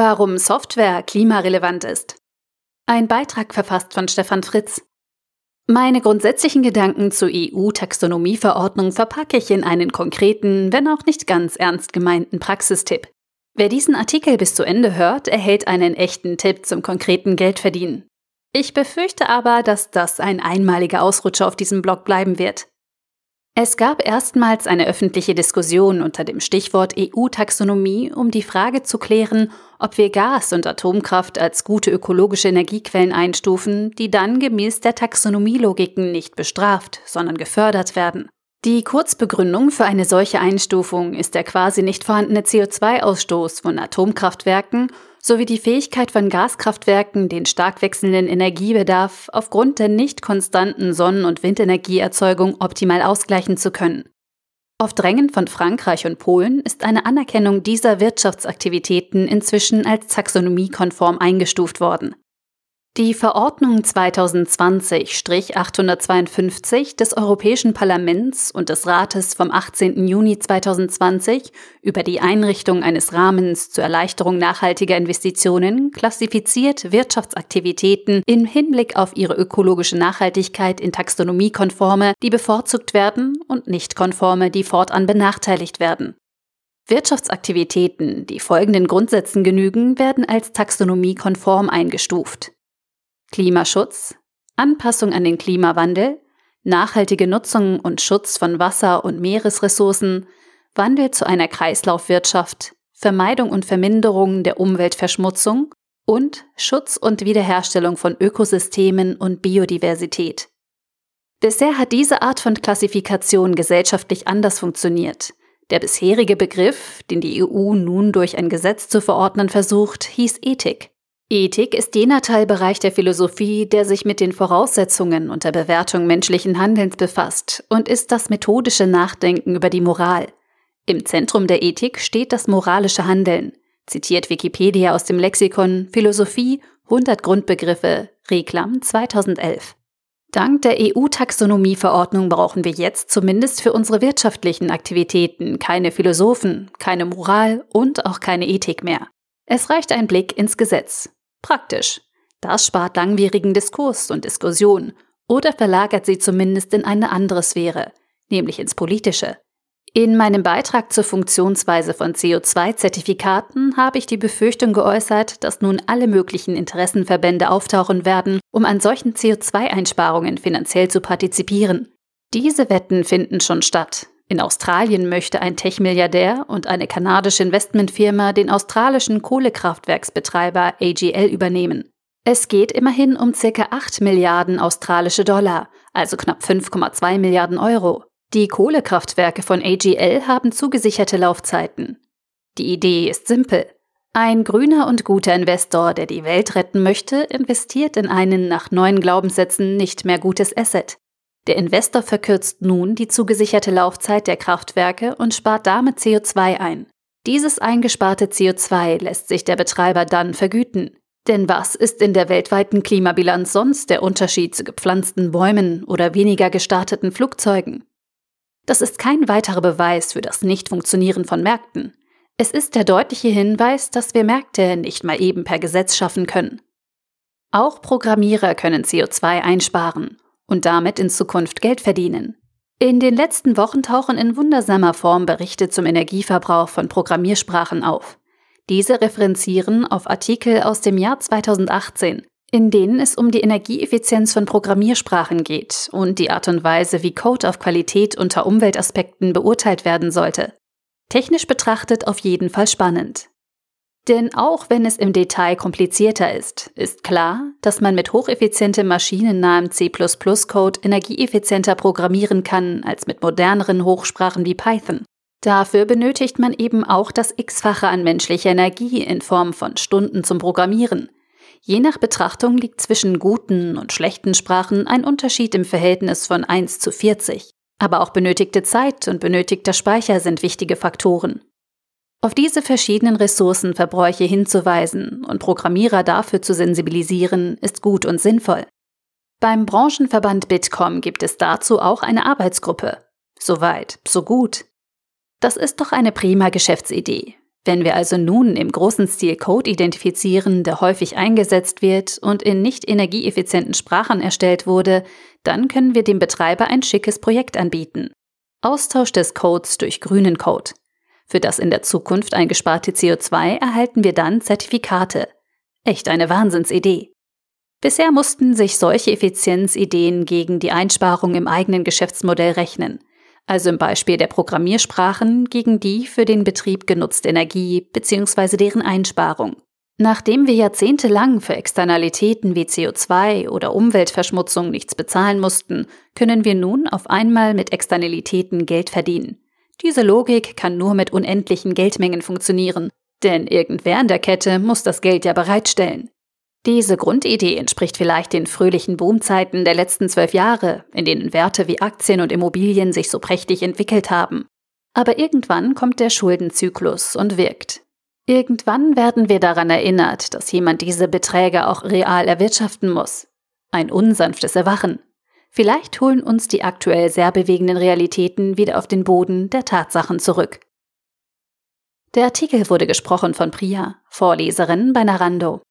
Warum Software klimarelevant ist. Ein Beitrag verfasst von Stefan Fritz. Meine grundsätzlichen Gedanken zur EU-Taxonomieverordnung verpacke ich in einen konkreten, wenn auch nicht ganz ernst gemeinten Praxistipp. Wer diesen Artikel bis zu Ende hört, erhält einen echten Tipp zum konkreten Geldverdienen. Ich befürchte aber, dass das ein einmaliger Ausrutscher auf diesem Blog bleiben wird. Es gab erstmals eine öffentliche Diskussion unter dem Stichwort EU-Taxonomie, um die Frage zu klären, ob wir Gas und Atomkraft als gute ökologische Energiequellen einstufen, die dann gemäß der Taxonomielogiken nicht bestraft, sondern gefördert werden. Die Kurzbegründung für eine solche Einstufung ist der quasi nicht vorhandene CO2-Ausstoß von Atomkraftwerken sowie die Fähigkeit von Gaskraftwerken, den stark wechselnden Energiebedarf aufgrund der nicht konstanten Sonnen- und Windenergieerzeugung optimal ausgleichen zu können. Auf Drängen von Frankreich und Polen ist eine Anerkennung dieser Wirtschaftsaktivitäten inzwischen als taxonomiekonform eingestuft worden. Die Verordnung 2020-852 des Europäischen Parlaments und des Rates vom 18. Juni 2020 über die Einrichtung eines Rahmens zur Erleichterung nachhaltiger Investitionen klassifiziert Wirtschaftsaktivitäten im Hinblick auf ihre ökologische Nachhaltigkeit in taxonomiekonforme, die bevorzugt werden, und nicht konforme, die fortan benachteiligt werden. Wirtschaftsaktivitäten, die folgenden Grundsätzen genügen, werden als taxonomiekonform eingestuft. Klimaschutz, Anpassung an den Klimawandel, nachhaltige Nutzung und Schutz von Wasser- und Meeresressourcen, Wandel zu einer Kreislaufwirtschaft, Vermeidung und Verminderung der Umweltverschmutzung und Schutz und Wiederherstellung von Ökosystemen und Biodiversität. Bisher hat diese Art von Klassifikation gesellschaftlich anders funktioniert. Der bisherige Begriff, den die EU nun durch ein Gesetz zu verordnen versucht, hieß Ethik. Ethik ist jener Teilbereich der Philosophie, der sich mit den Voraussetzungen und der Bewertung menschlichen Handelns befasst und ist das methodische Nachdenken über die Moral. Im Zentrum der Ethik steht das moralische Handeln, zitiert Wikipedia aus dem Lexikon Philosophie 100 Grundbegriffe, Reklam 2011. Dank der EU-Taxonomieverordnung brauchen wir jetzt zumindest für unsere wirtschaftlichen Aktivitäten keine Philosophen, keine Moral und auch keine Ethik mehr. Es reicht ein Blick ins Gesetz. Praktisch. Das spart langwierigen Diskurs und Diskussion oder verlagert sie zumindest in eine andere Sphäre, nämlich ins Politische. In meinem Beitrag zur Funktionsweise von CO2-Zertifikaten habe ich die Befürchtung geäußert, dass nun alle möglichen Interessenverbände auftauchen werden, um an solchen CO2-Einsparungen finanziell zu partizipieren. Diese Wetten finden schon statt. In Australien möchte ein Tech-Milliardär und eine kanadische Investmentfirma den australischen Kohlekraftwerksbetreiber AGL übernehmen. Es geht immerhin um ca. 8 Milliarden australische Dollar, also knapp 5,2 Milliarden Euro. Die Kohlekraftwerke von AGL haben zugesicherte Laufzeiten. Die Idee ist simpel. Ein grüner und guter Investor, der die Welt retten möchte, investiert in einen nach neuen Glaubenssätzen nicht mehr gutes Asset. Der Investor verkürzt nun die zugesicherte Laufzeit der Kraftwerke und spart damit CO2 ein. Dieses eingesparte CO2 lässt sich der Betreiber dann vergüten. Denn was ist in der weltweiten Klimabilanz sonst der Unterschied zu gepflanzten Bäumen oder weniger gestarteten Flugzeugen? Das ist kein weiterer Beweis für das Nichtfunktionieren von Märkten. Es ist der deutliche Hinweis, dass wir Märkte nicht mal eben per Gesetz schaffen können. Auch Programmierer können CO2 einsparen und damit in Zukunft Geld verdienen. In den letzten Wochen tauchen in wundersamer Form Berichte zum Energieverbrauch von Programmiersprachen auf. Diese referenzieren auf Artikel aus dem Jahr 2018, in denen es um die Energieeffizienz von Programmiersprachen geht und die Art und Weise, wie Code auf Qualität unter Umweltaspekten beurteilt werden sollte. Technisch betrachtet auf jeden Fall spannend. Denn auch wenn es im Detail komplizierter ist, ist klar, dass man mit hocheffizientem maschinennahem C++-Code energieeffizienter programmieren kann als mit moderneren Hochsprachen wie Python. Dafür benötigt man eben auch das x-fache an menschlicher Energie in Form von Stunden zum Programmieren. Je nach Betrachtung liegt zwischen guten und schlechten Sprachen ein Unterschied im Verhältnis von 1 zu 40. Aber auch benötigte Zeit und benötigter Speicher sind wichtige Faktoren. Auf diese verschiedenen Ressourcenverbräuche hinzuweisen und Programmierer dafür zu sensibilisieren, ist gut und sinnvoll. Beim Branchenverband Bitkom gibt es dazu auch eine Arbeitsgruppe. Soweit, so gut. Das ist doch eine prima Geschäftsidee. Wenn wir also nun im großen Stil Code identifizieren, der häufig eingesetzt wird und in nicht energieeffizienten Sprachen erstellt wurde, dann können wir dem Betreiber ein schickes Projekt anbieten. Austausch des Codes durch grünen Code. Für das in der Zukunft eingesparte CO2 erhalten wir dann Zertifikate. Echt eine Wahnsinnsidee. Bisher mussten sich solche Effizienzideen gegen die Einsparung im eigenen Geschäftsmodell rechnen also im Beispiel der Programmiersprachen gegen die für den Betrieb genutzte Energie bzw. deren Einsparung. Nachdem wir jahrzehntelang für Externalitäten wie CO2 oder Umweltverschmutzung nichts bezahlen mussten, können wir nun auf einmal mit Externalitäten Geld verdienen. Diese Logik kann nur mit unendlichen Geldmengen funktionieren, denn irgendwer in der Kette muss das Geld ja bereitstellen. Diese Grundidee entspricht vielleicht den fröhlichen Boomzeiten der letzten zwölf Jahre, in denen Werte wie Aktien und Immobilien sich so prächtig entwickelt haben. Aber irgendwann kommt der Schuldenzyklus und wirkt. Irgendwann werden wir daran erinnert, dass jemand diese Beträge auch real erwirtschaften muss. Ein unsanftes Erwachen. Vielleicht holen uns die aktuell sehr bewegenden Realitäten wieder auf den Boden der Tatsachen zurück. Der Artikel wurde gesprochen von Priya, Vorleserin bei Narando.